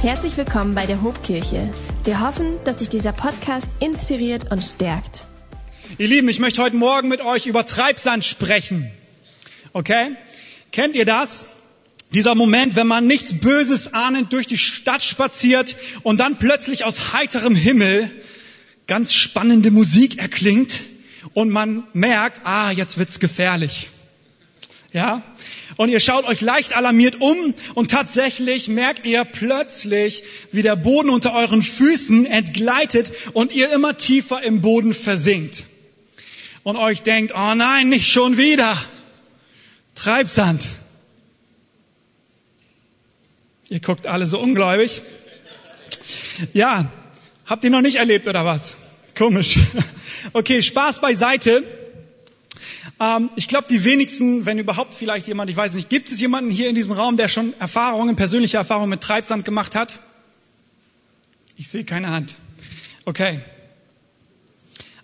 Herzlich willkommen bei der Hobkirche. Wir hoffen, dass dich dieser Podcast inspiriert und stärkt. Ihr Lieben, ich möchte heute Morgen mit euch über Treibsand sprechen. Okay? Kennt ihr das? Dieser Moment, wenn man nichts Böses ahnend durch die Stadt spaziert und dann plötzlich aus heiterem Himmel ganz spannende Musik erklingt und man merkt, ah, jetzt wird's gefährlich. Ja? Und ihr schaut euch leicht alarmiert um und tatsächlich merkt ihr plötzlich, wie der Boden unter euren Füßen entgleitet und ihr immer tiefer im Boden versinkt. Und euch denkt, oh nein, nicht schon wieder. Treibsand. Ihr guckt alle so ungläubig. Ja, habt ihr noch nicht erlebt oder was? Komisch. Okay, Spaß beiseite. Ähm, ich glaube, die wenigsten, wenn überhaupt vielleicht jemand, ich weiß nicht, gibt es jemanden hier in diesem Raum, der schon Erfahrungen, persönliche Erfahrungen mit Treibsand gemacht hat? Ich sehe keine Hand. Okay.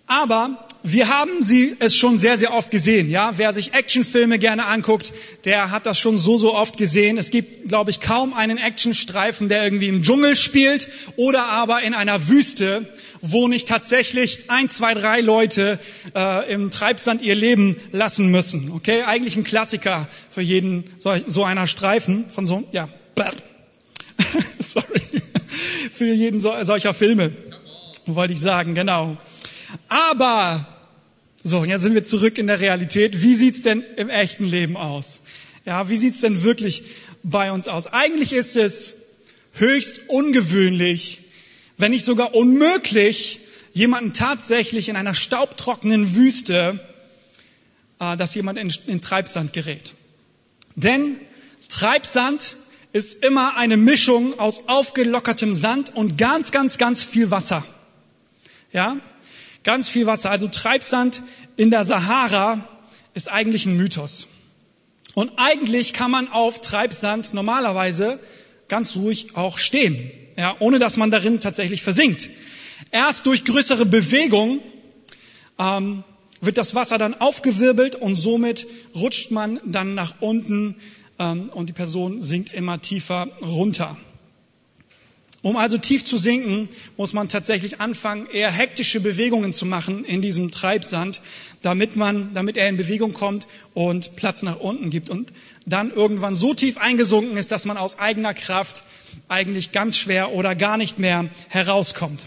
Aber wir haben sie es schon sehr, sehr oft gesehen. Ja, wer sich Actionfilme gerne anguckt, der hat das schon so, so oft gesehen. Es gibt, glaube ich, kaum einen Actionstreifen, der irgendwie im Dschungel spielt oder aber in einer Wüste, wo nicht tatsächlich ein, zwei, drei Leute äh, im Treibsand ihr Leben lassen müssen. Okay, eigentlich ein Klassiker für jeden so, so einer Streifen von so, ja, sorry, für jeden so, solcher Filme, wollte ich sagen, genau. Aber so, jetzt sind wir zurück in der Realität. Wie sieht's denn im echten Leben aus? Ja, wie sieht's denn wirklich bei uns aus? Eigentlich ist es höchst ungewöhnlich, wenn nicht sogar unmöglich, jemanden tatsächlich in einer staubtrockenen Wüste, äh, dass jemand in, in Treibsand gerät. Denn Treibsand ist immer eine Mischung aus aufgelockertem Sand und ganz, ganz, ganz viel Wasser. Ja, ganz viel Wasser. Also Treibsand in der Sahara ist eigentlich ein Mythos. Und eigentlich kann man auf Treibsand normalerweise ganz ruhig auch stehen, ja, ohne dass man darin tatsächlich versinkt. Erst durch größere Bewegung ähm, wird das Wasser dann aufgewirbelt und somit rutscht man dann nach unten ähm, und die Person sinkt immer tiefer runter. Um also tief zu sinken, muss man tatsächlich anfangen, eher hektische Bewegungen zu machen in diesem Treibsand, damit man, damit er in Bewegung kommt und Platz nach unten gibt und dann irgendwann so tief eingesunken ist, dass man aus eigener Kraft eigentlich ganz schwer oder gar nicht mehr herauskommt.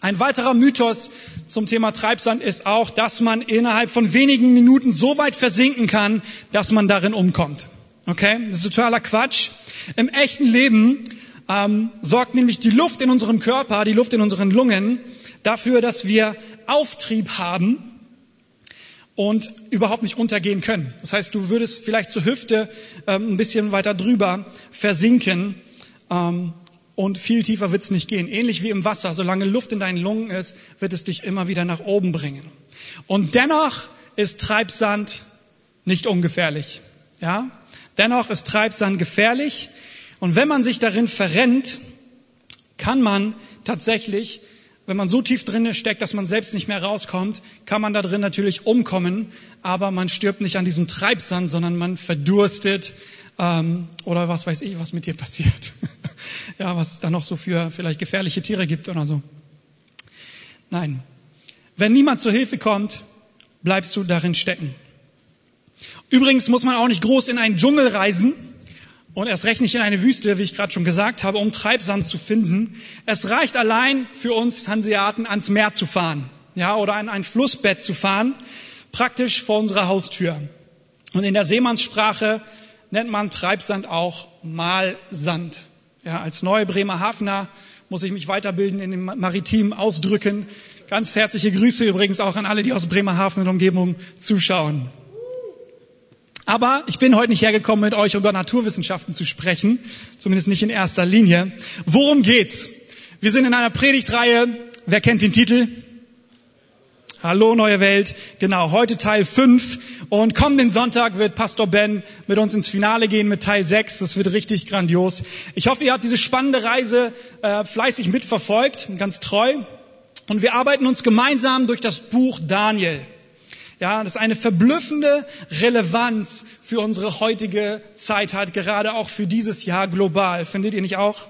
Ein weiterer Mythos zum Thema Treibsand ist auch, dass man innerhalb von wenigen Minuten so weit versinken kann, dass man darin umkommt. Okay? Das ist totaler Quatsch. Im echten Leben ähm, sorgt nämlich die Luft in unserem Körper, die Luft in unseren Lungen dafür, dass wir Auftrieb haben und überhaupt nicht untergehen können. Das heißt, du würdest vielleicht zur Hüfte ähm, ein bisschen weiter drüber versinken ähm, und viel tiefer wird es nicht gehen. Ähnlich wie im Wasser, solange Luft in deinen Lungen ist, wird es dich immer wieder nach oben bringen. Und dennoch ist Treibsand nicht ungefährlich. Ja? Dennoch ist Treibsand gefährlich, und wenn man sich darin verrennt, kann man tatsächlich, wenn man so tief drin steckt, dass man selbst nicht mehr rauskommt, kann man da drin natürlich umkommen, aber man stirbt nicht an diesem Treibsand, sondern man verdurstet ähm, oder was weiß ich, was mit dir passiert. ja, was es da noch so für vielleicht gefährliche Tiere gibt oder so. Nein, wenn niemand zur Hilfe kommt, bleibst du darin stecken. Übrigens muss man auch nicht groß in einen Dschungel reisen, und erst recht nicht in eine Wüste, wie ich gerade schon gesagt habe, um Treibsand zu finden. Es reicht allein für uns Hanseaten ans Meer zu fahren, ja, oder an ein Flussbett zu fahren, praktisch vor unserer Haustür. Und in der Seemannssprache nennt man Treibsand auch Malsand. Ja, als neue Bremerhavener muss ich mich weiterbilden in den maritimen Ausdrücken. Ganz herzliche Grüße übrigens auch an alle, die aus Bremerhaven und Umgebung zuschauen. Aber ich bin heute nicht hergekommen, mit euch über Naturwissenschaften zu sprechen, zumindest nicht in erster Linie. Worum geht's? Wir sind in einer Predigtreihe. Wer kennt den Titel? Hallo neue Welt. Genau, heute Teil 5 und kommenden Sonntag wird Pastor Ben mit uns ins Finale gehen mit Teil 6. Das wird richtig grandios. Ich hoffe, ihr habt diese spannende Reise äh, fleißig mitverfolgt, ganz treu. Und wir arbeiten uns gemeinsam durch das Buch Daniel. Ja, das eine verblüffende Relevanz für unsere heutige Zeit hat, gerade auch für dieses Jahr global. Findet ihr nicht auch?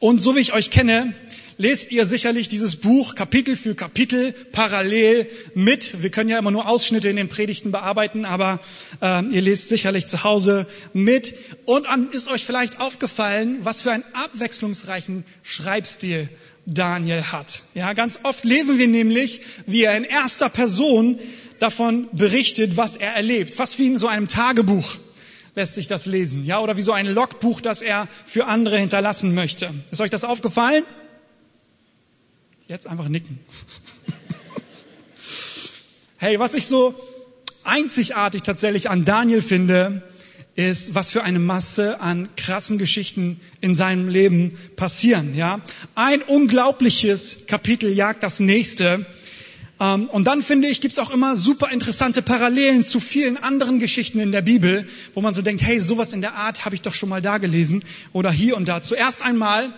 Und so wie ich euch kenne, lest ihr sicherlich dieses Buch Kapitel für Kapitel parallel mit. Wir können ja immer nur Ausschnitte in den Predigten bearbeiten, aber äh, ihr lest sicherlich zu Hause mit. Und an, ist euch vielleicht aufgefallen, was für einen abwechslungsreichen Schreibstil Daniel hat. Ja, ganz oft lesen wir nämlich, wie er in erster Person davon berichtet, was er erlebt. Fast wie in so einem Tagebuch lässt sich das lesen. Ja, oder wie so ein Logbuch, das er für andere hinterlassen möchte. Ist euch das aufgefallen? Jetzt einfach nicken. hey, was ich so einzigartig tatsächlich an Daniel finde, ist, was für eine Masse an krassen Geschichten in seinem Leben passieren, ja. Ein unglaubliches Kapitel jagt das nächste. Ähm, und dann finde ich, gibt's auch immer super interessante Parallelen zu vielen anderen Geschichten in der Bibel, wo man so denkt, hey, sowas in der Art habe ich doch schon mal da gelesen oder hier und da. Zuerst einmal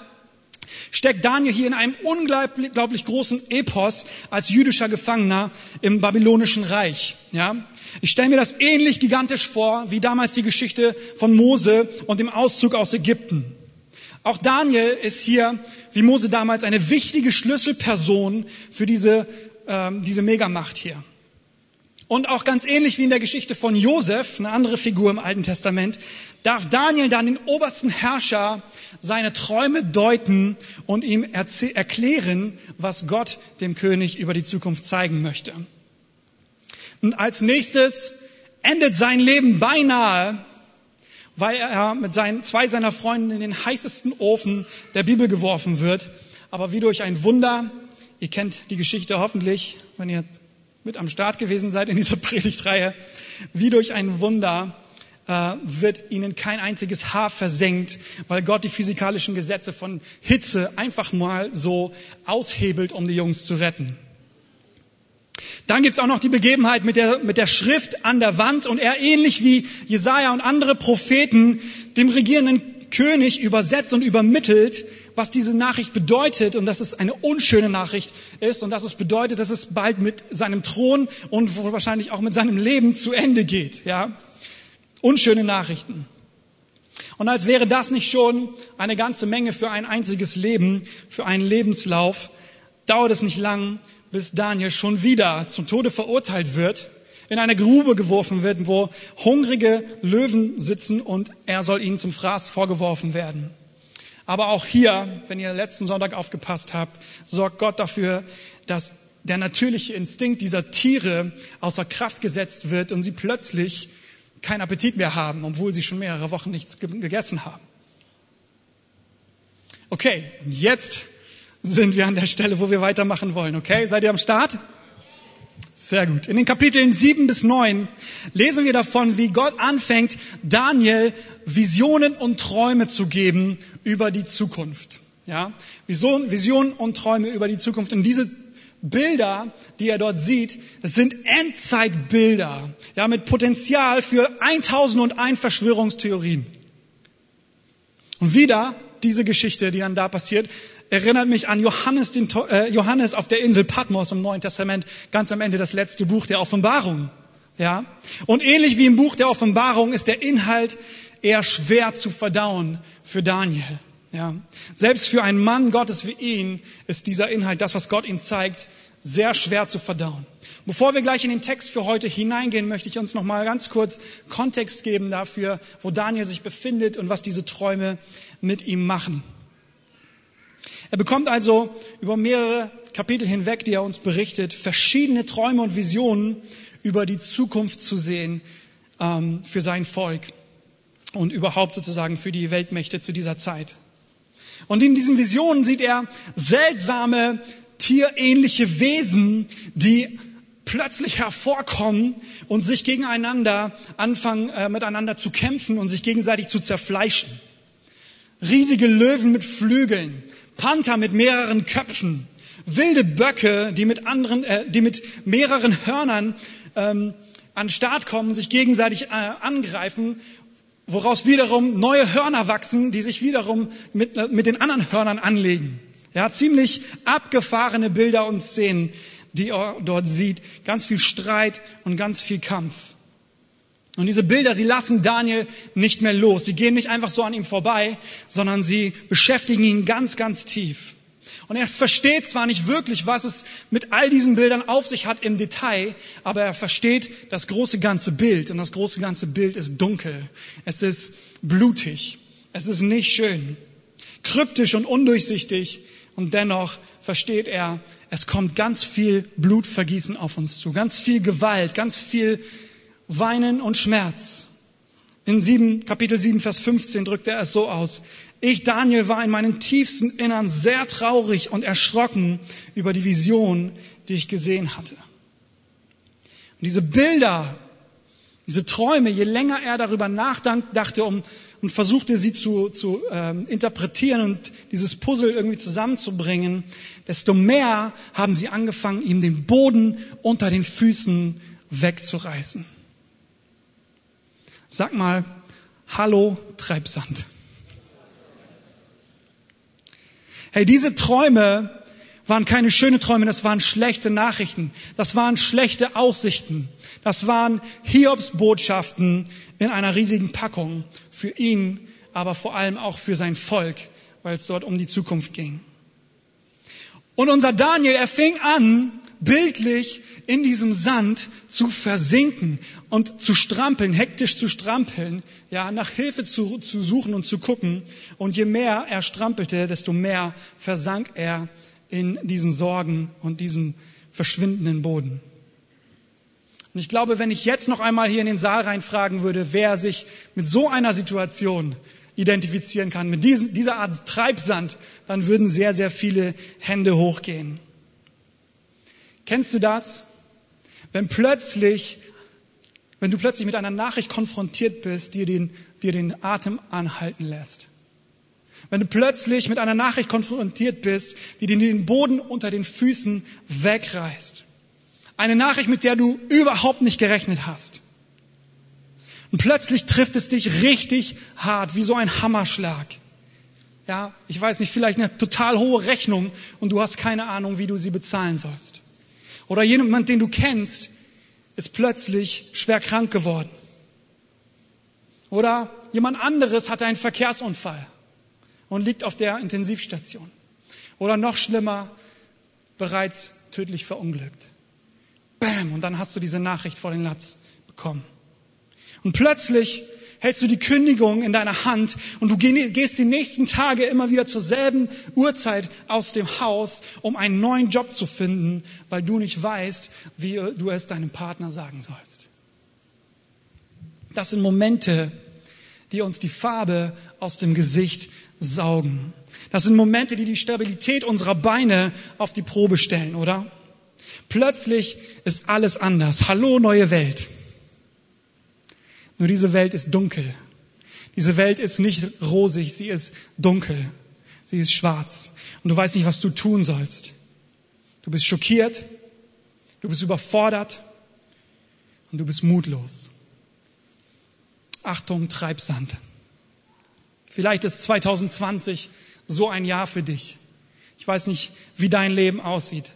steckt Daniel hier in einem unglaublich großen Epos als jüdischer Gefangener im babylonischen Reich. Ja, ich stelle mir das ähnlich gigantisch vor wie damals die Geschichte von Mose und dem Auszug aus Ägypten. Auch Daniel ist hier, wie Mose damals, eine wichtige Schlüsselperson für diese, ähm, diese Megamacht hier. Und auch ganz ähnlich wie in der Geschichte von Josef, eine andere Figur im Alten Testament, darf Daniel dann den obersten Herrscher seine Träume deuten und ihm erklären, was Gott dem König über die Zukunft zeigen möchte. Und als nächstes endet sein Leben beinahe, weil er mit seinen, zwei seiner Freunden in den heißesten Ofen der Bibel geworfen wird. Aber wie durch ein Wunder, ihr kennt die Geschichte hoffentlich, wenn ihr mit am Start gewesen seid in dieser Predigtreihe, wie durch ein Wunder äh, wird ihnen kein einziges Haar versenkt, weil Gott die physikalischen Gesetze von Hitze einfach mal so aushebelt, um die Jungs zu retten. Dann gibt's auch noch die Begebenheit mit der, mit der Schrift an der Wand und er ähnlich wie Jesaja und andere Propheten dem regierenden König übersetzt und übermittelt, was diese Nachricht bedeutet und dass es eine unschöne Nachricht ist und dass es bedeutet, dass es bald mit seinem Thron und wahrscheinlich auch mit seinem Leben zu Ende geht, ja. Unschöne Nachrichten. Und als wäre das nicht schon eine ganze Menge für ein einziges Leben, für einen Lebenslauf, dauert es nicht lang, bis Daniel schon wieder zum Tode verurteilt wird, in eine Grube geworfen wird, wo hungrige Löwen sitzen und er soll ihnen zum Fraß vorgeworfen werden. Aber auch hier, wenn ihr letzten Sonntag aufgepasst habt, sorgt Gott dafür, dass der natürliche Instinkt dieser Tiere außer Kraft gesetzt wird und sie plötzlich keinen Appetit mehr haben, obwohl sie schon mehrere Wochen nichts gegessen haben. Okay, jetzt sind wir an der Stelle, wo wir weitermachen wollen. Okay, seid ihr am Start? Sehr gut. In den Kapiteln 7 bis 9 lesen wir davon, wie Gott anfängt, Daniel Visionen und Träume zu geben über die Zukunft. Ja, Visionen, Visionen und Träume über die Zukunft. Und diese Bilder, die er dort sieht, das sind Endzeitbilder, ja, mit Potenzial für 1001 Verschwörungstheorien. Und wieder diese Geschichte, die dann da passiert, erinnert mich an Johannes, den, äh, Johannes auf der Insel Patmos im Neuen Testament, ganz am Ende das letzte Buch der Offenbarung. Ja? Und ähnlich wie im Buch der Offenbarung ist der Inhalt eher schwer zu verdauen für Daniel. Ja? Selbst für einen Mann Gottes wie ihn ist dieser Inhalt, das, was Gott ihm zeigt, sehr schwer zu verdauen. Bevor wir gleich in den Text für heute hineingehen, möchte ich uns noch mal ganz kurz Kontext geben dafür, wo Daniel sich befindet und was diese Träume mit ihm machen. Er bekommt also über mehrere Kapitel hinweg, die er uns berichtet, verschiedene Träume und Visionen über die Zukunft zu sehen ähm, für sein Volk und überhaupt sozusagen für die Weltmächte zu dieser Zeit. Und in diesen Visionen sieht er seltsame tierähnliche Wesen, die plötzlich hervorkommen und sich gegeneinander anfangen, äh, miteinander zu kämpfen und sich gegenseitig zu zerfleischen. Riesige Löwen mit Flügeln, Panther mit mehreren Köpfen, wilde Böcke, die mit anderen, äh, die mit mehreren Hörnern ähm, an Start kommen, sich gegenseitig äh, angreifen, woraus wiederum neue Hörner wachsen, die sich wiederum mit, äh, mit den anderen Hörnern anlegen. Ja, ziemlich abgefahrene Bilder und Szenen, die er dort sieht. Ganz viel Streit und ganz viel Kampf. Und diese Bilder, sie lassen Daniel nicht mehr los. Sie gehen nicht einfach so an ihm vorbei, sondern sie beschäftigen ihn ganz, ganz tief. Und er versteht zwar nicht wirklich, was es mit all diesen Bildern auf sich hat im Detail, aber er versteht das große ganze Bild. Und das große ganze Bild ist dunkel. Es ist blutig. Es ist nicht schön. Kryptisch und undurchsichtig. Und dennoch versteht er, es kommt ganz viel Blutvergießen auf uns zu. Ganz viel Gewalt, ganz viel Weinen und Schmerz. In 7, Kapitel 7, Vers 15 drückt er es so aus. Ich, Daniel, war in meinem tiefsten Innern sehr traurig und erschrocken über die Vision, die ich gesehen hatte. Und diese Bilder, diese Träume, je länger er darüber nachdachte um, und versuchte sie zu, zu ähm, interpretieren und dieses Puzzle irgendwie zusammenzubringen, desto mehr haben sie angefangen, ihm den Boden unter den Füßen wegzureißen. Sag mal, hallo Treibsand. Hey, diese Träume waren keine schönen Träume, das waren schlechte Nachrichten, das waren schlechte Aussichten, das waren Hiobs-Botschaften in einer riesigen Packung für ihn, aber vor allem auch für sein Volk, weil es dort um die Zukunft ging. Und unser Daniel, er fing an, bildlich in diesem Sand zu versinken und zu strampeln, hektisch zu strampeln, ja, nach Hilfe zu, zu suchen und zu gucken. Und je mehr er strampelte, desto mehr versank er in diesen Sorgen und diesem verschwindenden Boden. Und ich glaube, wenn ich jetzt noch einmal hier in den Saal reinfragen würde, wer sich mit so einer Situation identifizieren kann, mit diesem, dieser Art Treibsand, dann würden sehr, sehr viele Hände hochgehen. Kennst du das? Wenn plötzlich, wenn du plötzlich mit einer Nachricht konfrontiert bist, die den, dir den Atem anhalten lässt. Wenn du plötzlich mit einer Nachricht konfrontiert bist, die dir den Boden unter den Füßen wegreißt. Eine Nachricht, mit der du überhaupt nicht gerechnet hast. Und plötzlich trifft es dich richtig hart, wie so ein Hammerschlag. Ja, ich weiß nicht, vielleicht eine total hohe Rechnung und du hast keine Ahnung, wie du sie bezahlen sollst. Oder jemand, den du kennst, ist plötzlich schwer krank geworden. Oder jemand anderes hatte einen Verkehrsunfall und liegt auf der Intensivstation. Oder noch schlimmer, bereits tödlich verunglückt. Bam, und dann hast du diese Nachricht vor den Latz bekommen. Und plötzlich hältst du die Kündigung in deiner Hand und du gehst die nächsten Tage immer wieder zur selben Uhrzeit aus dem Haus, um einen neuen Job zu finden, weil du nicht weißt, wie du es deinem Partner sagen sollst. Das sind Momente, die uns die Farbe aus dem Gesicht saugen. Das sind Momente, die die Stabilität unserer Beine auf die Probe stellen, oder? Plötzlich ist alles anders. Hallo neue Welt. Nur diese Welt ist dunkel. Diese Welt ist nicht rosig, sie ist dunkel. Sie ist schwarz. Und du weißt nicht, was du tun sollst. Du bist schockiert, du bist überfordert und du bist mutlos. Achtung, Treibsand. Vielleicht ist 2020 so ein Jahr für dich. Ich weiß nicht, wie dein Leben aussieht.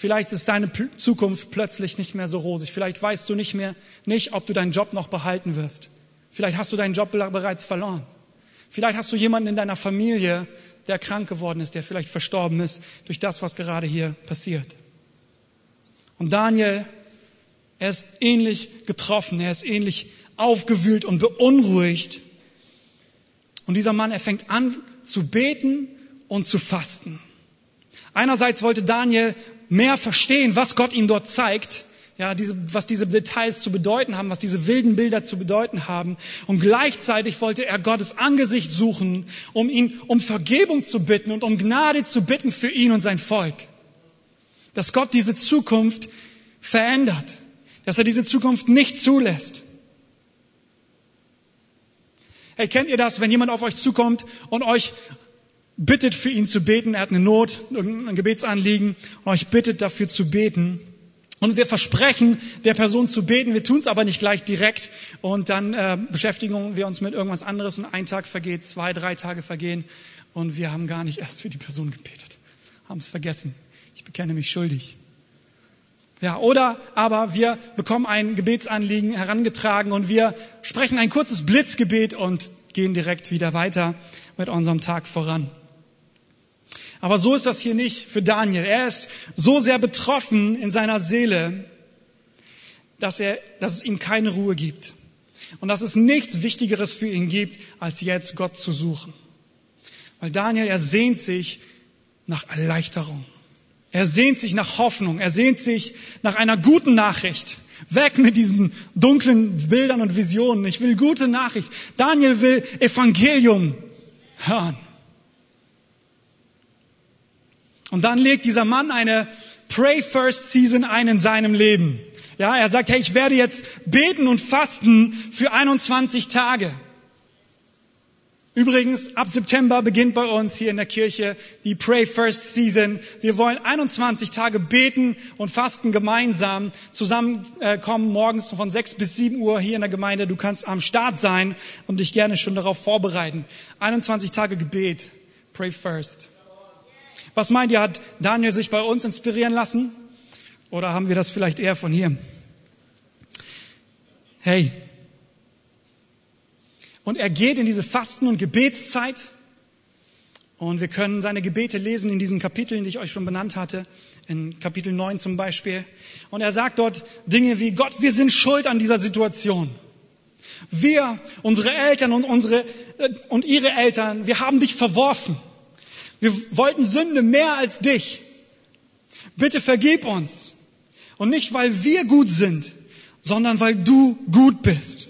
Vielleicht ist deine Zukunft plötzlich nicht mehr so rosig. Vielleicht weißt du nicht mehr, nicht, ob du deinen Job noch behalten wirst. Vielleicht hast du deinen Job bereits verloren. Vielleicht hast du jemanden in deiner Familie, der krank geworden ist, der vielleicht verstorben ist durch das, was gerade hier passiert. Und Daniel, er ist ähnlich getroffen, er ist ähnlich aufgewühlt und beunruhigt. Und dieser Mann, er fängt an zu beten und zu fasten. Einerseits wollte Daniel mehr verstehen, was Gott ihm dort zeigt, ja, diese, was diese Details zu bedeuten haben, was diese wilden Bilder zu bedeuten haben. Und gleichzeitig wollte er Gottes Angesicht suchen, um ihn um Vergebung zu bitten und um Gnade zu bitten für ihn und sein Volk. Dass Gott diese Zukunft verändert, dass er diese Zukunft nicht zulässt. Hey, kennt ihr das, wenn jemand auf euch zukommt und euch bittet für ihn zu beten. Er hat eine Not, ein Gebetsanliegen und euch bittet dafür zu beten. Und wir versprechen, der Person zu beten. Wir tun es aber nicht gleich direkt. Und dann äh, beschäftigen wir uns mit irgendwas anderes. Und ein Tag vergeht, zwei, drei Tage vergehen. Und wir haben gar nicht erst für die Person gebetet. Haben es vergessen. Ich bekenne mich schuldig. Ja, oder aber wir bekommen ein Gebetsanliegen herangetragen und wir sprechen ein kurzes Blitzgebet und gehen direkt wieder weiter mit unserem Tag voran. Aber so ist das hier nicht für Daniel. Er ist so sehr betroffen in seiner Seele, dass, er, dass es ihm keine Ruhe gibt. Und dass es nichts Wichtigeres für ihn gibt, als jetzt Gott zu suchen. Weil Daniel, er sehnt sich nach Erleichterung. Er sehnt sich nach Hoffnung. Er sehnt sich nach einer guten Nachricht. Weg mit diesen dunklen Bildern und Visionen. Ich will gute Nachricht. Daniel will Evangelium hören. Und dann legt dieser Mann eine Pray First Season ein in seinem Leben. Ja, er sagt, hey, ich werde jetzt beten und fasten für 21 Tage. Übrigens, ab September beginnt bei uns hier in der Kirche die Pray First Season. Wir wollen 21 Tage beten und fasten gemeinsam, zusammenkommen morgens von 6 bis 7 Uhr hier in der Gemeinde. Du kannst am Start sein und dich gerne schon darauf vorbereiten. 21 Tage Gebet. Pray First. Was meint ihr, hat Daniel sich bei uns inspirieren lassen? Oder haben wir das vielleicht eher von hier? Hey. Und er geht in diese Fasten- und Gebetszeit. Und wir können seine Gebete lesen in diesen Kapiteln, die ich euch schon benannt hatte. In Kapitel 9 zum Beispiel. Und er sagt dort Dinge wie, Gott, wir sind schuld an dieser Situation. Wir, unsere Eltern und unsere, äh, und ihre Eltern, wir haben dich verworfen. Wir wollten Sünde mehr als dich. Bitte vergib uns. Und nicht, weil wir gut sind, sondern weil du gut bist.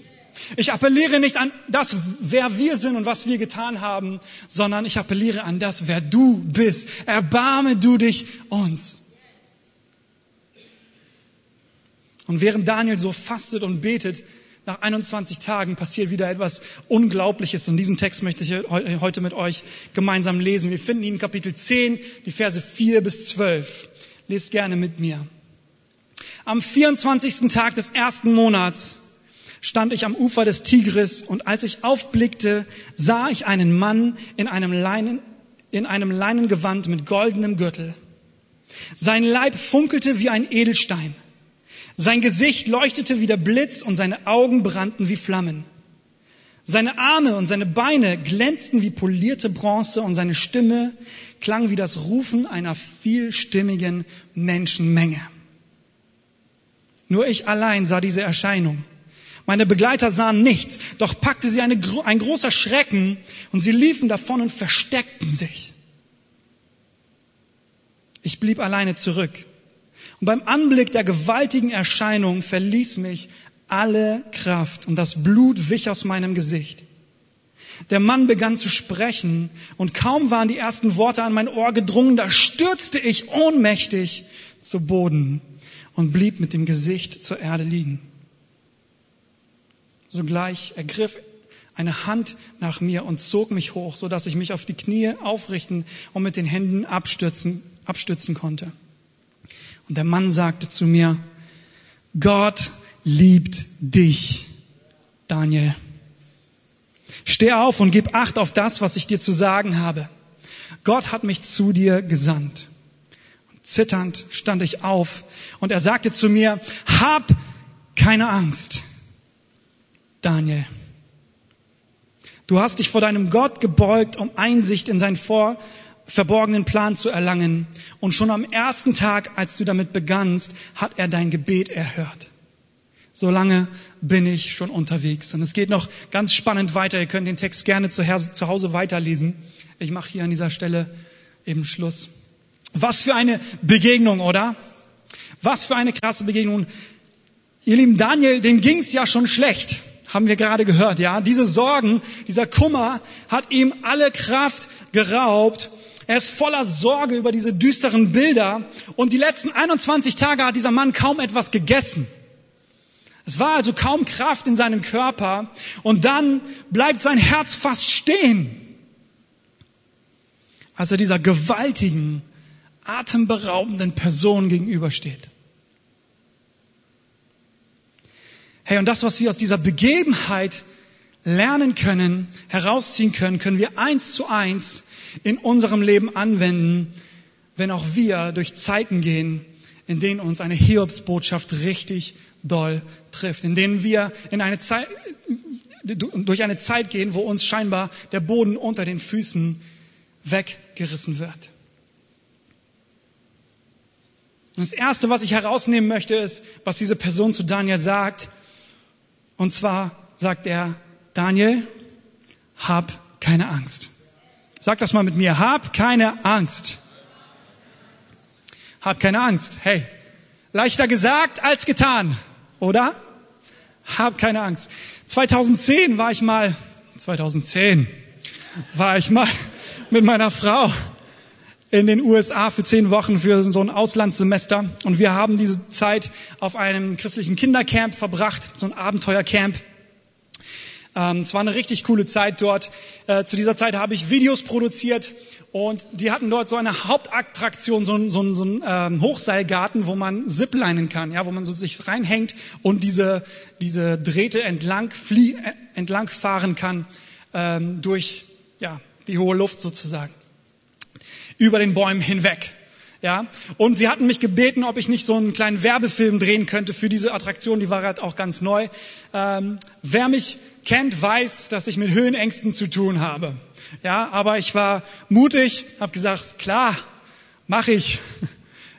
Ich appelliere nicht an das, wer wir sind und was wir getan haben, sondern ich appelliere an das, wer du bist. Erbarme du dich uns. Und während Daniel so fastet und betet, nach 21 Tagen passiert wieder etwas Unglaubliches. Und diesen Text möchte ich heute mit euch gemeinsam lesen. Wir finden ihn in Kapitel 10, die Verse 4 bis 12. Lest gerne mit mir. Am 24. Tag des ersten Monats stand ich am Ufer des Tigris und als ich aufblickte, sah ich einen Mann in einem Leinen, in einem Leinengewand mit goldenem Gürtel. Sein Leib funkelte wie ein Edelstein. Sein Gesicht leuchtete wie der Blitz und seine Augen brannten wie Flammen. Seine Arme und seine Beine glänzten wie polierte Bronze und seine Stimme klang wie das Rufen einer vielstimmigen Menschenmenge. Nur ich allein sah diese Erscheinung. Meine Begleiter sahen nichts, doch packte sie eine, ein großer Schrecken und sie liefen davon und versteckten sich. Ich blieb alleine zurück. Und beim Anblick der gewaltigen Erscheinung verließ mich alle Kraft und das Blut wich aus meinem Gesicht. Der Mann begann zu sprechen und kaum waren die ersten Worte an mein Ohr gedrungen, da stürzte ich ohnmächtig zu Boden und blieb mit dem Gesicht zur Erde liegen. Sogleich ergriff eine Hand nach mir und zog mich hoch, so dass ich mich auf die Knie aufrichten und mit den Händen abstützen, abstützen konnte. Und der Mann sagte zu mir, Gott liebt dich, Daniel. Steh auf und gib Acht auf das, was ich dir zu sagen habe. Gott hat mich zu dir gesandt. Zitternd stand ich auf und er sagte zu mir, hab keine Angst, Daniel. Du hast dich vor deinem Gott gebeugt, um Einsicht in seinen vor verborgenen Plan zu erlangen. Und schon am ersten Tag, als du damit begannst, hat er dein Gebet erhört. So lange bin ich schon unterwegs. Und es geht noch ganz spannend weiter. Ihr könnt den Text gerne zu Hause weiterlesen. Ich mache hier an dieser Stelle eben Schluss. Was für eine Begegnung, oder? Was für eine krasse Begegnung. Ihr lieben Daniel, dem ging's ja schon schlecht, haben wir gerade gehört, ja? Diese Sorgen, dieser Kummer hat ihm alle Kraft geraubt. Er ist voller Sorge über diese düsteren Bilder und die letzten 21 Tage hat dieser Mann kaum etwas gegessen. Es war also kaum Kraft in seinem Körper und dann bleibt sein Herz fast stehen, als er dieser gewaltigen, atemberaubenden Person gegenübersteht. Hey, und das, was wir aus dieser Begebenheit lernen können, herausziehen können, können wir eins zu eins in unserem Leben anwenden, wenn auch wir durch Zeiten gehen, in denen uns eine Hiobsbotschaft richtig doll trifft, in denen wir in eine Zeit, durch eine Zeit gehen, wo uns scheinbar der Boden unter den Füßen weggerissen wird. Und das Erste, was ich herausnehmen möchte, ist, was diese Person zu Daniel sagt. Und zwar sagt er, Daniel, hab keine Angst. Sag das mal mit mir, hab keine Angst. Hab keine Angst. Hey, leichter gesagt als getan, oder? Hab keine Angst. 2010 war ich mal, 2010 war ich mal mit meiner Frau in den USA für zehn Wochen für so ein Auslandssemester und wir haben diese Zeit auf einem christlichen Kindercamp verbracht, so ein Abenteuercamp. Ähm, es war eine richtig coole Zeit dort. Äh, zu dieser Zeit habe ich Videos produziert und die hatten dort so eine Hauptattraktion, so so so ein ähm, Hochseilgarten, wo man ziplinen kann, ja, wo man so sich reinhängt und diese, diese Drähte entlang, flie äh, entlang fahren kann ähm, durch ja, die hohe Luft sozusagen, über den Bäumen hinweg. Ja, und sie hatten mich gebeten, ob ich nicht so einen kleinen Werbefilm drehen könnte für diese Attraktion. Die war halt auch ganz neu. Ähm, wer mich kennt, weiß, dass ich mit Höhenängsten zu tun habe. Ja, aber ich war mutig, habe gesagt, klar, mache ich.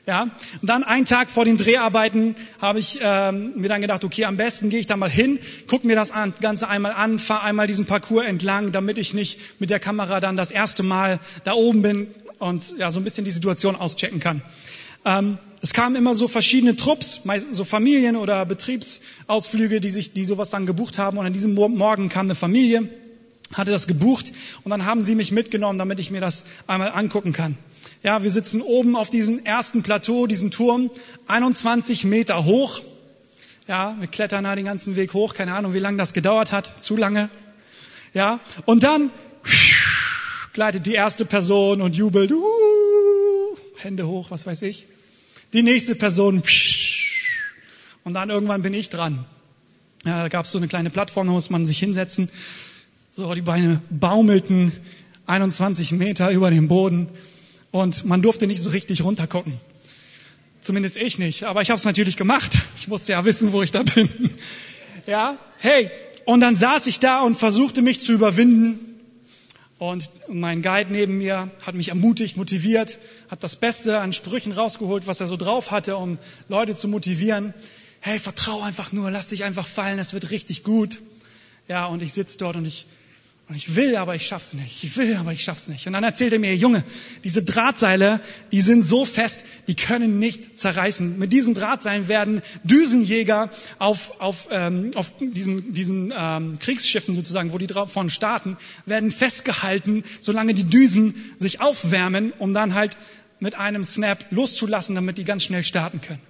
Ja, und dann einen Tag vor den Dreharbeiten habe ich ähm, mir dann gedacht, okay, am besten gehe ich da mal hin, guck mir das Ganze einmal an, fahre einmal diesen Parcours entlang, damit ich nicht mit der Kamera dann das erste Mal da oben bin und ja so ein bisschen die Situation auschecken kann. Ähm, es kamen immer so verschiedene Trupps, so Familien oder Betriebsausflüge, die sich, die sowas dann gebucht haben. Und an diesem Morgen kam eine Familie hatte das gebucht und dann haben sie mich mitgenommen, damit ich mir das einmal angucken kann. Ja, wir sitzen oben auf diesem ersten Plateau, diesem Turm, 21 Meter hoch. Ja, wir klettern da den ganzen Weg hoch, keine Ahnung, wie lange das gedauert hat, zu lange. Ja, und dann gleitet die erste Person und jubelt, uh, Hände hoch, was weiß ich. Die nächste Person, und dann irgendwann bin ich dran. Ja, da gab es so eine kleine Plattform, da muss man sich hinsetzen. So, die Beine baumelten 21 Meter über dem Boden und man durfte nicht so richtig runtergucken. Zumindest ich nicht, aber ich habe es natürlich gemacht. Ich musste ja wissen, wo ich da bin. Ja, hey, und dann saß ich da und versuchte mich zu überwinden. Und mein Guide neben mir hat mich ermutigt, motiviert, hat das Beste an Sprüchen rausgeholt, was er so drauf hatte, um Leute zu motivieren. Hey, vertrau einfach nur, lass dich einfach fallen, es wird richtig gut. Ja, und ich sitze dort und ich und ich will, aber ich schaff's nicht. Ich will, aber ich schaff's nicht. Und dann erzählt er mir, Junge, diese Drahtseile, die sind so fest, die können nicht zerreißen. Mit diesen Drahtseilen werden Düsenjäger auf, auf, ähm, auf diesen, diesen ähm, Kriegsschiffen sozusagen, wo die drauf von starten, werden festgehalten, solange die Düsen sich aufwärmen, um dann halt mit einem Snap loszulassen, damit die ganz schnell starten können.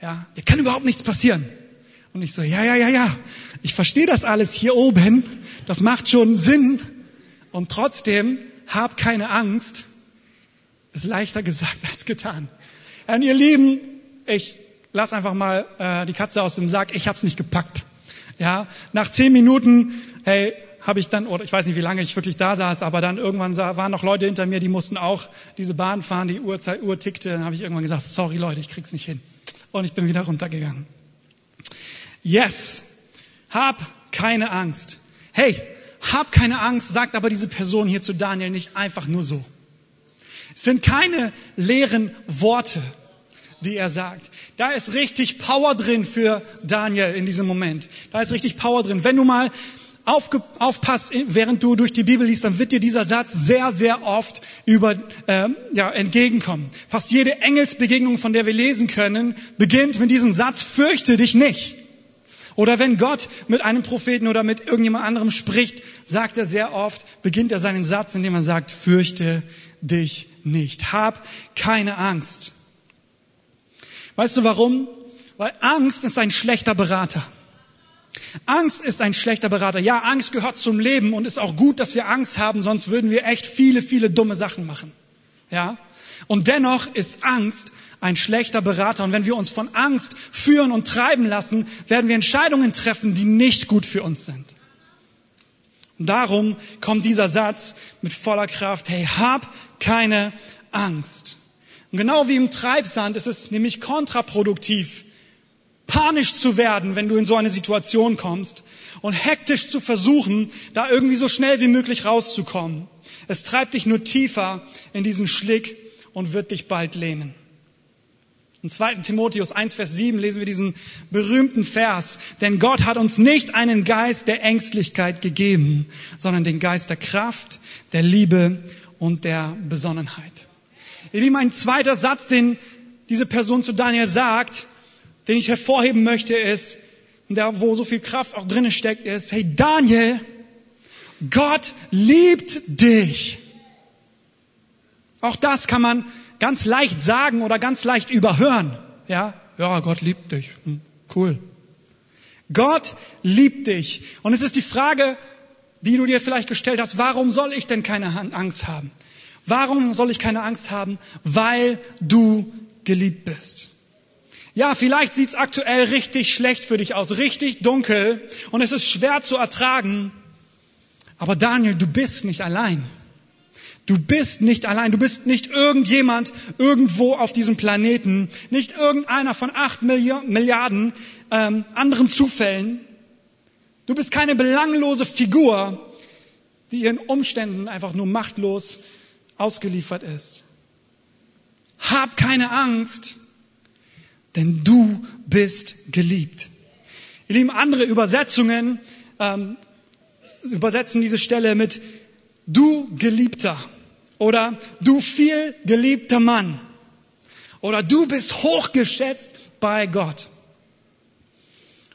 Ja, dir kann überhaupt nichts passieren. Und ich so, ja, ja, ja, ja, ich verstehe das alles hier oben, das macht schon Sinn. Und trotzdem, hab keine Angst, ist leichter gesagt als getan. Und ihr Lieben, ich lass einfach mal äh, die Katze aus dem Sack, ich hab's nicht gepackt. Ja, nach zehn Minuten, hey, habe ich dann, oder ich weiß nicht, wie lange ich wirklich da saß, aber dann irgendwann sah, waren noch Leute hinter mir, die mussten auch diese Bahn fahren, die Uhrzeit, Uhr tickte, dann habe ich irgendwann gesagt, sorry Leute, ich krieg's nicht hin. Und ich bin wieder runtergegangen. Yes, hab keine Angst. Hey, hab keine Angst, sagt aber diese Person hier zu Daniel nicht einfach nur so. Es sind keine leeren Worte, die er sagt. Da ist richtig Power drin für Daniel in diesem Moment. Da ist richtig Power drin. Wenn du mal aufge, aufpasst, während du durch die Bibel liest, dann wird dir dieser Satz sehr, sehr oft über, äh, ja, entgegenkommen. Fast jede Engelsbegegnung, von der wir lesen können, beginnt mit diesem Satz, fürchte dich nicht. Oder wenn Gott mit einem Propheten oder mit irgendjemand anderem spricht, sagt er sehr oft, beginnt er seinen Satz, indem er sagt, fürchte dich nicht. Hab keine Angst. Weißt du warum? Weil Angst ist ein schlechter Berater. Angst ist ein schlechter Berater. Ja, Angst gehört zum Leben und ist auch gut, dass wir Angst haben, sonst würden wir echt viele, viele dumme Sachen machen. Ja? Und dennoch ist Angst ein schlechter Berater. Und wenn wir uns von Angst führen und treiben lassen, werden wir Entscheidungen treffen, die nicht gut für uns sind. Und darum kommt dieser Satz mit voller Kraft, hey, hab keine Angst. Und genau wie im Treibsand ist es nämlich kontraproduktiv, panisch zu werden, wenn du in so eine Situation kommst und hektisch zu versuchen, da irgendwie so schnell wie möglich rauszukommen. Es treibt dich nur tiefer in diesen Schlick und wird dich bald lähmen. Im 2. Timotheus 1, Vers 7 lesen wir diesen berühmten Vers. Denn Gott hat uns nicht einen Geist der Ängstlichkeit gegeben, sondern den Geist der Kraft, der Liebe und der Besonnenheit. Ihr Lieben, ein zweiter Satz, den diese Person zu Daniel sagt, den ich hervorheben möchte, ist, da wo so viel Kraft auch drinnen steckt, ist, hey Daniel, Gott liebt dich. Auch das kann man ganz leicht sagen oder ganz leicht überhören. Ja, ja, Gott liebt dich. Hm, cool. Gott liebt dich. Und es ist die Frage, die du dir vielleicht gestellt hast, warum soll ich denn keine Angst haben? Warum soll ich keine Angst haben? Weil du geliebt bist. Ja, vielleicht sieht's aktuell richtig schlecht für dich aus, richtig dunkel und es ist schwer zu ertragen. Aber Daniel, du bist nicht allein. Du bist nicht allein. Du bist nicht irgendjemand irgendwo auf diesem Planeten, nicht irgendeiner von acht Milliarden ähm, anderen Zufällen. Du bist keine belanglose Figur, die ihren Umständen einfach nur machtlos ausgeliefert ist. Hab keine Angst denn du bist geliebt. Ihr Lieben, andere Übersetzungen ähm, übersetzen diese Stelle mit du Geliebter oder du viel geliebter Mann oder du bist hochgeschätzt bei Gott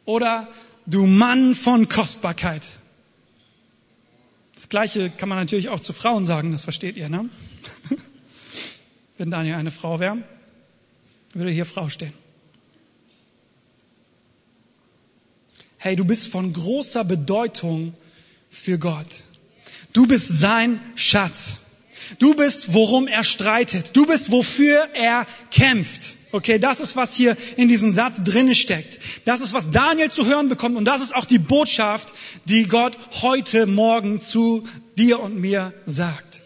oder du Mann von Kostbarkeit. Das Gleiche kann man natürlich auch zu Frauen sagen, das versteht ihr, ne? Wenn Daniel eine Frau wäre, würde hier Frau stehen. hey, du bist von großer Bedeutung für Gott. Du bist sein Schatz. Du bist, worum er streitet. Du bist, wofür er kämpft. Okay, das ist, was hier in diesem Satz drinne steckt. Das ist, was Daniel zu hören bekommt. Und das ist auch die Botschaft, die Gott heute Morgen zu dir und mir sagt.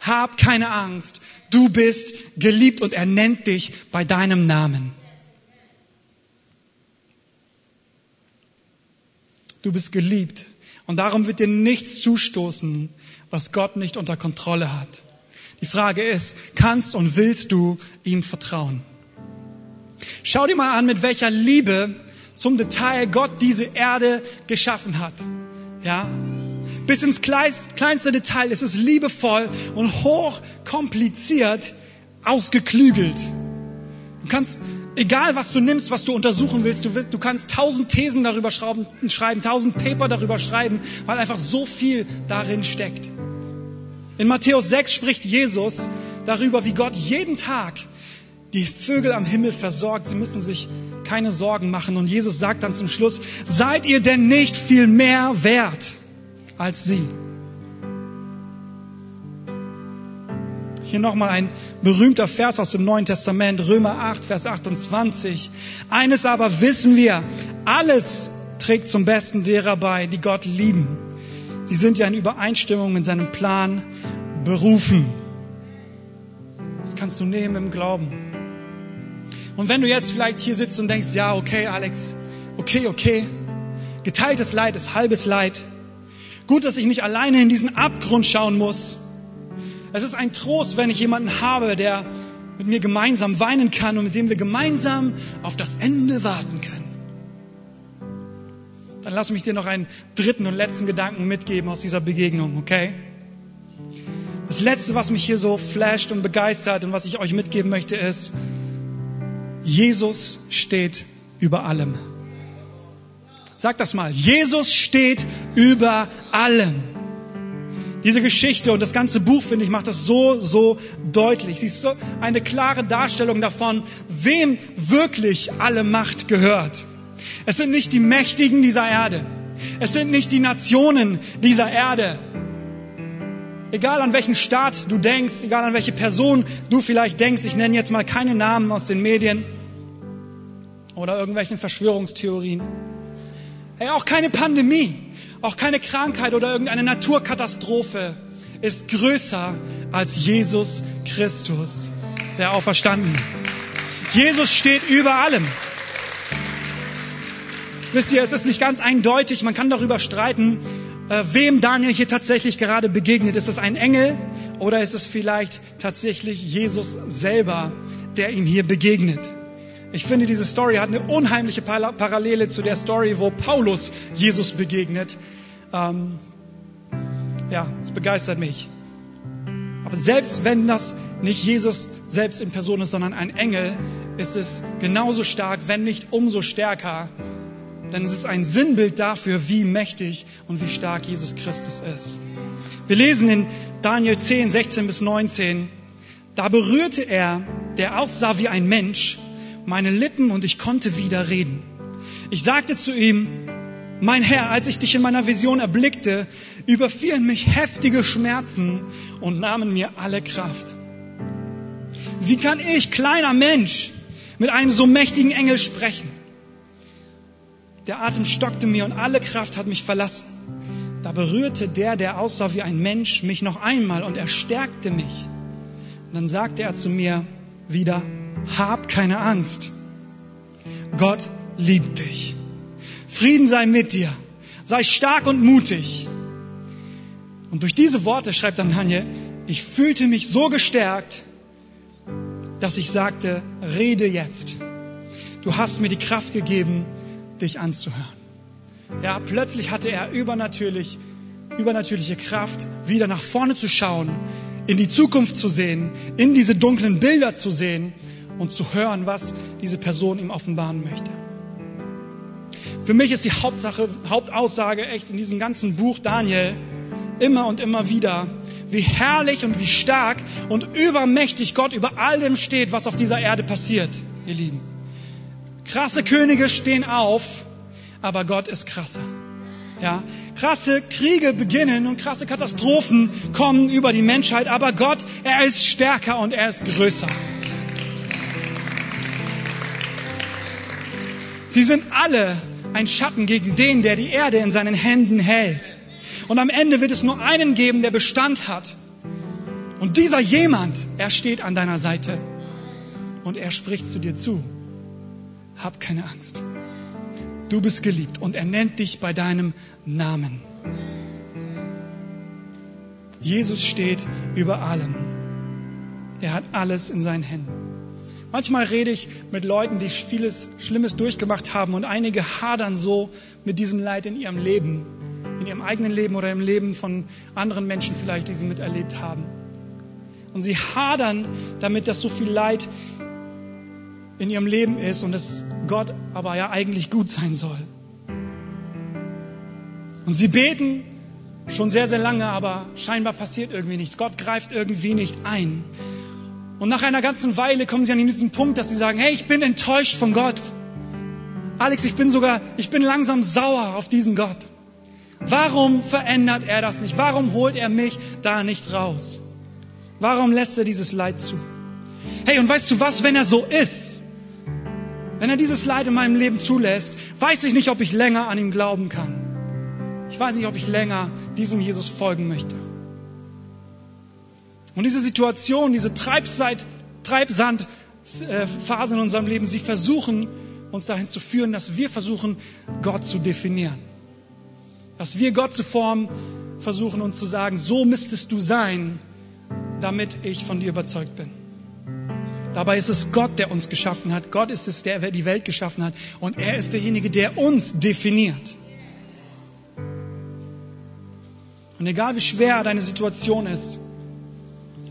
Hab keine Angst. Du bist geliebt und er nennt dich bei deinem Namen. Du bist geliebt. Und darum wird dir nichts zustoßen, was Gott nicht unter Kontrolle hat. Die Frage ist, kannst und willst du ihm vertrauen? Schau dir mal an, mit welcher Liebe zum Detail Gott diese Erde geschaffen hat. Ja? Bis ins kleinste Detail ist es liebevoll und hoch kompliziert ausgeklügelt. Du kannst Egal, was du nimmst, was du untersuchen willst, du, willst, du kannst tausend Thesen darüber schreiben, tausend Paper darüber schreiben, weil einfach so viel darin steckt. In Matthäus 6 spricht Jesus darüber, wie Gott jeden Tag die Vögel am Himmel versorgt. Sie müssen sich keine Sorgen machen. Und Jesus sagt dann zum Schluss, seid ihr denn nicht viel mehr wert als sie? Hier nochmal ein berühmter Vers aus dem Neuen Testament, Römer 8, Vers 28. Eines aber wissen wir, alles trägt zum Besten derer bei, die Gott lieben. Sie sind ja in Übereinstimmung mit seinem Plan berufen. Das kannst du nehmen im Glauben. Und wenn du jetzt vielleicht hier sitzt und denkst, ja, okay, Alex, okay, okay, geteiltes Leid ist halbes Leid. Gut, dass ich nicht alleine in diesen Abgrund schauen muss. Es ist ein Trost, wenn ich jemanden habe, der mit mir gemeinsam weinen kann und mit dem wir gemeinsam auf das Ende warten können. Dann lass mich dir noch einen dritten und letzten Gedanken mitgeben aus dieser Begegnung, okay? Das letzte, was mich hier so flasht und begeistert und was ich euch mitgeben möchte, ist, Jesus steht über allem. Sag das mal. Jesus steht über allem. Diese Geschichte und das ganze Buch, finde ich, macht das so, so deutlich. Sie ist so eine klare Darstellung davon, wem wirklich alle Macht gehört. Es sind nicht die Mächtigen dieser Erde. Es sind nicht die Nationen dieser Erde. Egal an welchen Staat du denkst, egal an welche Person du vielleicht denkst, ich nenne jetzt mal keine Namen aus den Medien oder irgendwelchen Verschwörungstheorien. Hey, auch keine Pandemie auch keine Krankheit oder irgendeine Naturkatastrophe ist größer als Jesus Christus. der Auferstanden. Jesus steht über allem. Wisst ihr, es ist nicht ganz eindeutig, man kann darüber streiten, äh, wem Daniel hier tatsächlich gerade begegnet. Ist es ein Engel oder ist es vielleicht tatsächlich Jesus selber, der ihm hier begegnet? Ich finde, diese Story hat eine unheimliche Parallele zu der Story, wo Paulus Jesus begegnet. Ähm, ja, es begeistert mich. Aber selbst wenn das nicht Jesus selbst in Person ist, sondern ein Engel, ist es genauso stark, wenn nicht umso stärker. Denn es ist ein Sinnbild dafür, wie mächtig und wie stark Jesus Christus ist. Wir lesen in Daniel 10, 16 bis 19, da berührte er, der aussah wie ein Mensch, meine Lippen und ich konnte wieder reden. Ich sagte zu ihm, mein Herr, als ich dich in meiner Vision erblickte, überfielen mich heftige Schmerzen und nahmen mir alle Kraft. Wie kann ich, kleiner Mensch, mit einem so mächtigen Engel sprechen? Der Atem stockte mir und alle Kraft hat mich verlassen. Da berührte der, der aussah wie ein Mensch, mich noch einmal und er stärkte mich. Und dann sagte er zu mir wieder, hab keine Angst. Gott liebt dich. Frieden sei mit dir. Sei stark und mutig. Und durch diese Worte schreibt dann Daniel, ich fühlte mich so gestärkt, dass ich sagte, rede jetzt. Du hast mir die Kraft gegeben, dich anzuhören. Ja, plötzlich hatte er übernatürlich, übernatürliche Kraft, wieder nach vorne zu schauen, in die Zukunft zu sehen, in diese dunklen Bilder zu sehen und zu hören, was diese Person ihm offenbaren möchte. Für mich ist die Hauptsache, Hauptaussage echt in diesem ganzen Buch Daniel immer und immer wieder, wie herrlich und wie stark und übermächtig Gott über all dem steht, was auf dieser Erde passiert, ihr Lieben. Krasse Könige stehen auf, aber Gott ist krasser. Ja, krasse Kriege beginnen und krasse Katastrophen kommen über die Menschheit, aber Gott, er ist stärker und er ist größer. Sie sind alle ein Schatten gegen den, der die Erde in seinen Händen hält. Und am Ende wird es nur einen geben, der Bestand hat. Und dieser jemand, er steht an deiner Seite und er spricht zu dir zu. Hab keine Angst. Du bist geliebt und er nennt dich bei deinem Namen. Jesus steht über allem. Er hat alles in seinen Händen. Manchmal rede ich mit Leuten, die vieles Schlimmes durchgemacht haben und einige hadern so mit diesem Leid in ihrem Leben, in ihrem eigenen Leben oder im Leben von anderen Menschen vielleicht, die sie miterlebt haben. Und sie hadern damit, dass so viel Leid in ihrem Leben ist und dass Gott aber ja eigentlich gut sein soll. Und sie beten schon sehr, sehr lange, aber scheinbar passiert irgendwie nichts. Gott greift irgendwie nicht ein. Und nach einer ganzen Weile kommen sie an diesen Punkt, dass sie sagen, hey, ich bin enttäuscht von Gott. Alex, ich bin sogar, ich bin langsam sauer auf diesen Gott. Warum verändert er das nicht? Warum holt er mich da nicht raus? Warum lässt er dieses Leid zu? Hey, und weißt du was, wenn er so ist, wenn er dieses Leid in meinem Leben zulässt, weiß ich nicht, ob ich länger an ihn glauben kann. Ich weiß nicht, ob ich länger diesem Jesus folgen möchte. Und diese Situation, diese Treibsandphase in unserem Leben, sie versuchen, uns dahin zu führen, dass wir versuchen, Gott zu definieren. Dass wir Gott zu formen, versuchen und zu sagen, so müsstest du sein, damit ich von dir überzeugt bin. Dabei ist es Gott, der uns geschaffen hat. Gott ist es, der die Welt geschaffen hat. Und er ist derjenige, der uns definiert. Und egal wie schwer deine Situation ist,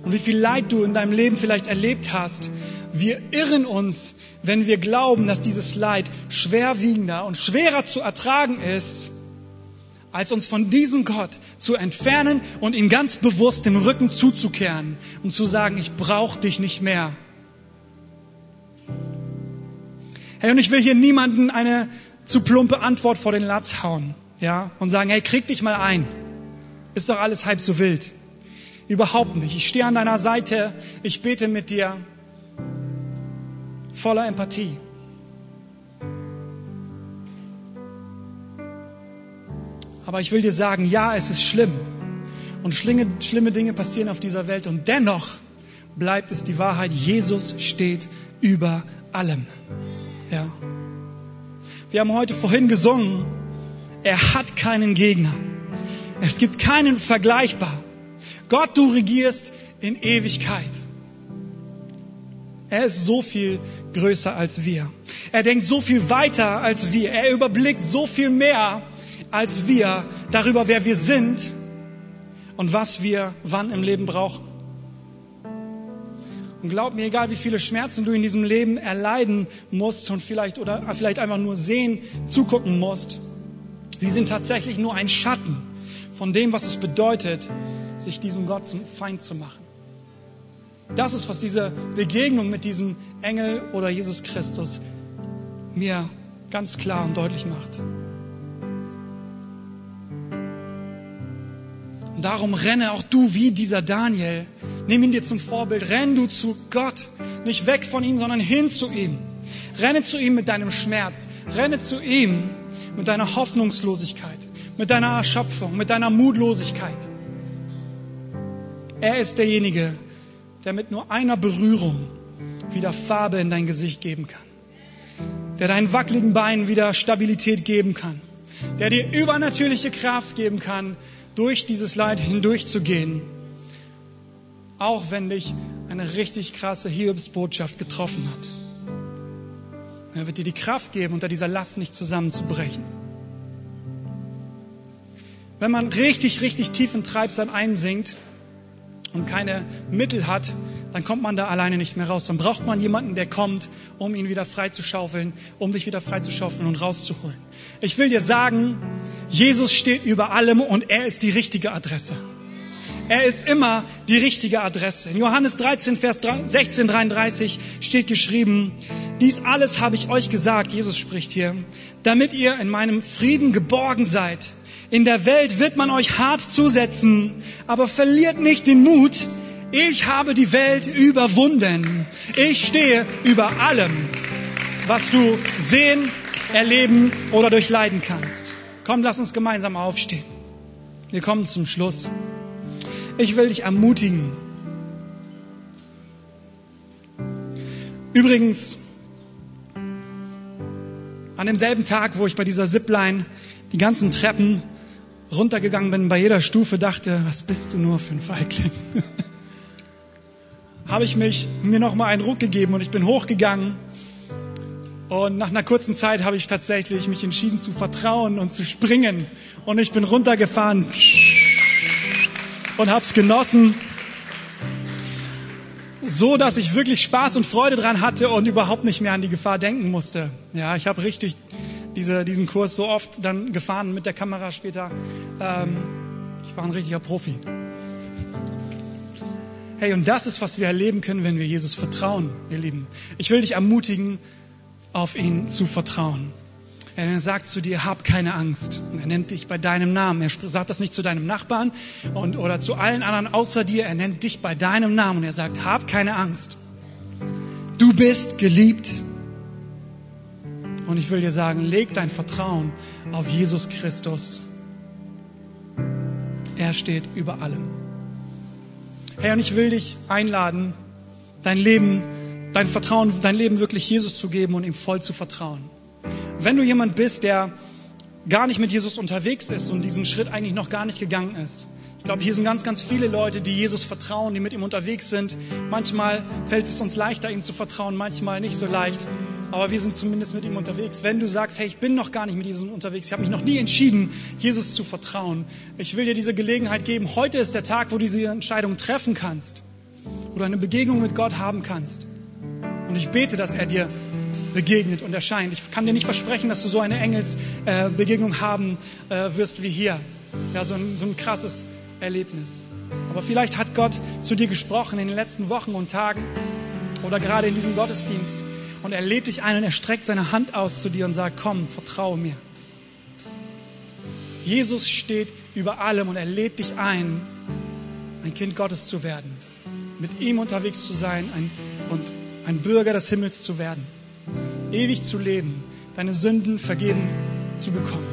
und wie viel Leid du in deinem Leben vielleicht erlebt hast. Wir irren uns, wenn wir glauben, dass dieses Leid schwerwiegender und schwerer zu ertragen ist, als uns von diesem Gott zu entfernen und ihm ganz bewusst den Rücken zuzukehren und zu sagen, ich brauche dich nicht mehr. Hey, und ich will hier niemanden eine zu plumpe Antwort vor den Latz hauen, ja, und sagen, hey, krieg dich mal ein. Ist doch alles halb so wild. Überhaupt nicht. Ich stehe an deiner Seite. Ich bete mit dir voller Empathie. Aber ich will dir sagen, ja, es ist schlimm. Und schlimme, schlimme Dinge passieren auf dieser Welt. Und dennoch bleibt es die Wahrheit. Jesus steht über allem. Ja. Wir haben heute vorhin gesungen, er hat keinen Gegner. Es gibt keinen vergleichbar. Gott, du regierst in Ewigkeit. Er ist so viel größer als wir. Er denkt so viel weiter als wir. Er überblickt so viel mehr als wir darüber, wer wir sind und was wir wann im Leben brauchen. Und glaub mir, egal wie viele Schmerzen du in diesem Leben erleiden musst und vielleicht oder vielleicht einfach nur sehen, zugucken musst, die sind tatsächlich nur ein Schatten von dem, was es bedeutet, sich diesem Gott zum Feind zu machen. Das ist, was diese Begegnung mit diesem Engel oder Jesus Christus mir ganz klar und deutlich macht. Darum renne auch du wie dieser Daniel. Nimm ihn dir zum Vorbild. Renn du zu Gott. Nicht weg von ihm, sondern hin zu ihm. Renne zu ihm mit deinem Schmerz. Renne zu ihm mit deiner Hoffnungslosigkeit, mit deiner Erschöpfung, mit deiner Mutlosigkeit. Er ist derjenige, der mit nur einer Berührung wieder Farbe in dein Gesicht geben kann. Der deinen wackeligen Beinen wieder Stabilität geben kann. Der dir übernatürliche Kraft geben kann, durch dieses Leid hindurchzugehen, auch wenn dich eine richtig krasse Hiobsbotschaft getroffen hat. Er wird dir die Kraft geben, unter dieser Last nicht zusammenzubrechen. Wenn man richtig, richtig tief in Treibsand einsinkt und keine Mittel hat, dann kommt man da alleine nicht mehr raus. Dann braucht man jemanden, der kommt, um ihn wieder freizuschaufeln, um dich wieder freizuschaufeln und rauszuholen. Ich will dir sagen, Jesus steht über allem und er ist die richtige Adresse. Er ist immer die richtige Adresse. In Johannes 13, Vers 16, 33 steht geschrieben, dies alles habe ich euch gesagt, Jesus spricht hier, damit ihr in meinem Frieden geborgen seid. In der Welt wird man euch hart zusetzen, aber verliert nicht den Mut. Ich habe die Welt überwunden. Ich stehe über allem, was du sehen, erleben oder durchleiden kannst. Komm, lass uns gemeinsam aufstehen. Wir kommen zum Schluss. Ich will dich ermutigen. Übrigens, an demselben Tag, wo ich bei dieser Zipline die ganzen Treppen runtergegangen bin, bei jeder Stufe dachte, was bist du nur für ein Feigling? habe ich mich mir noch mal einen Ruck gegeben und ich bin hochgegangen und nach einer kurzen Zeit habe ich tatsächlich mich entschieden zu vertrauen und zu springen. Und ich bin runtergefahren und habe es genossen, so dass ich wirklich Spaß und Freude dran hatte und überhaupt nicht mehr an die Gefahr denken musste. Ja, ich habe richtig diese, diesen Kurs so oft dann gefahren mit der Kamera später. Ähm, ich war ein richtiger Profi. Hey, und das ist, was wir erleben können, wenn wir Jesus vertrauen, ihr Lieben. Ich will dich ermutigen, auf ihn zu vertrauen. Er sagt zu dir, hab keine Angst. Und er nennt dich bei deinem Namen. Er sagt das nicht zu deinem Nachbarn und, oder zu allen anderen außer dir. Er nennt dich bei deinem Namen und er sagt, hab keine Angst. Du bist geliebt. Und ich will dir sagen, leg dein Vertrauen auf Jesus Christus. Er steht über allem. Herr, und ich will dich einladen, dein Leben dein Vertrauen, dein Leben wirklich Jesus zu geben und ihm voll zu vertrauen. Wenn du jemand bist, der gar nicht mit Jesus unterwegs ist und diesen Schritt eigentlich noch gar nicht gegangen ist, ich glaube, hier sind ganz, ganz viele Leute, die Jesus vertrauen, die mit ihm unterwegs sind. Manchmal fällt es uns leichter, ihm zu vertrauen, manchmal nicht so leicht. Aber wir sind zumindest mit ihm unterwegs. Wenn du sagst, hey, ich bin noch gar nicht mit Jesus unterwegs, ich habe mich noch nie entschieden, Jesus zu vertrauen. Ich will dir diese Gelegenheit geben. Heute ist der Tag, wo du diese Entscheidung treffen kannst. Wo du eine Begegnung mit Gott haben kannst. Und ich bete, dass er dir begegnet und erscheint. Ich kann dir nicht versprechen, dass du so eine Engelsbegegnung haben äh, wirst wie hier. Ja, so ein, so ein krasses Erlebnis. Aber vielleicht hat Gott zu dir gesprochen in den letzten Wochen und Tagen oder gerade in diesem Gottesdienst. Und er lädt dich ein und er streckt seine Hand aus zu dir und sagt, komm, vertraue mir. Jesus steht über allem und er lädt dich ein, ein Kind Gottes zu werden, mit ihm unterwegs zu sein ein, und ein Bürger des Himmels zu werden, ewig zu leben, deine Sünden vergeben zu bekommen.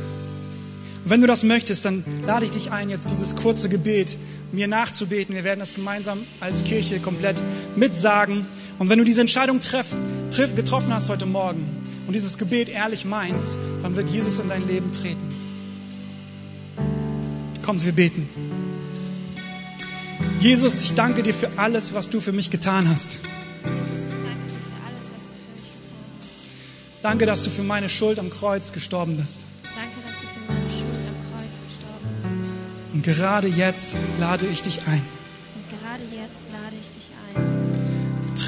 Und wenn du das möchtest, dann lade ich dich ein, jetzt dieses kurze Gebet mir nachzubeten. Wir werden das gemeinsam als Kirche komplett mitsagen. Und wenn du diese Entscheidung treff, triff, getroffen hast heute Morgen und dieses Gebet ehrlich meinst, dann wird Jesus in dein Leben treten. Kommt, wir beten. Jesus, ich danke dir für alles, was du für mich getan hast. Danke, dass du für meine Schuld am Kreuz gestorben bist. Danke, dass du für meine Schuld am Kreuz gestorben bist. Und gerade jetzt lade ich dich ein.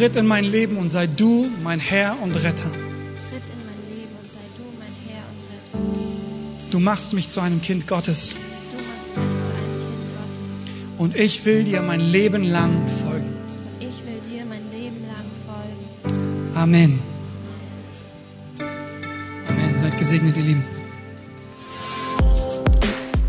Tritt in mein Leben und sei du mein Herr und Retter. Du machst mich zu einem Kind Gottes. Du machst mich zu einem Kind Gottes. Und ich will dir mein Leben lang folgen. Und ich will dir mein Leben lang folgen. Amen. Amen. Seid gesegnet, ihr Lieben.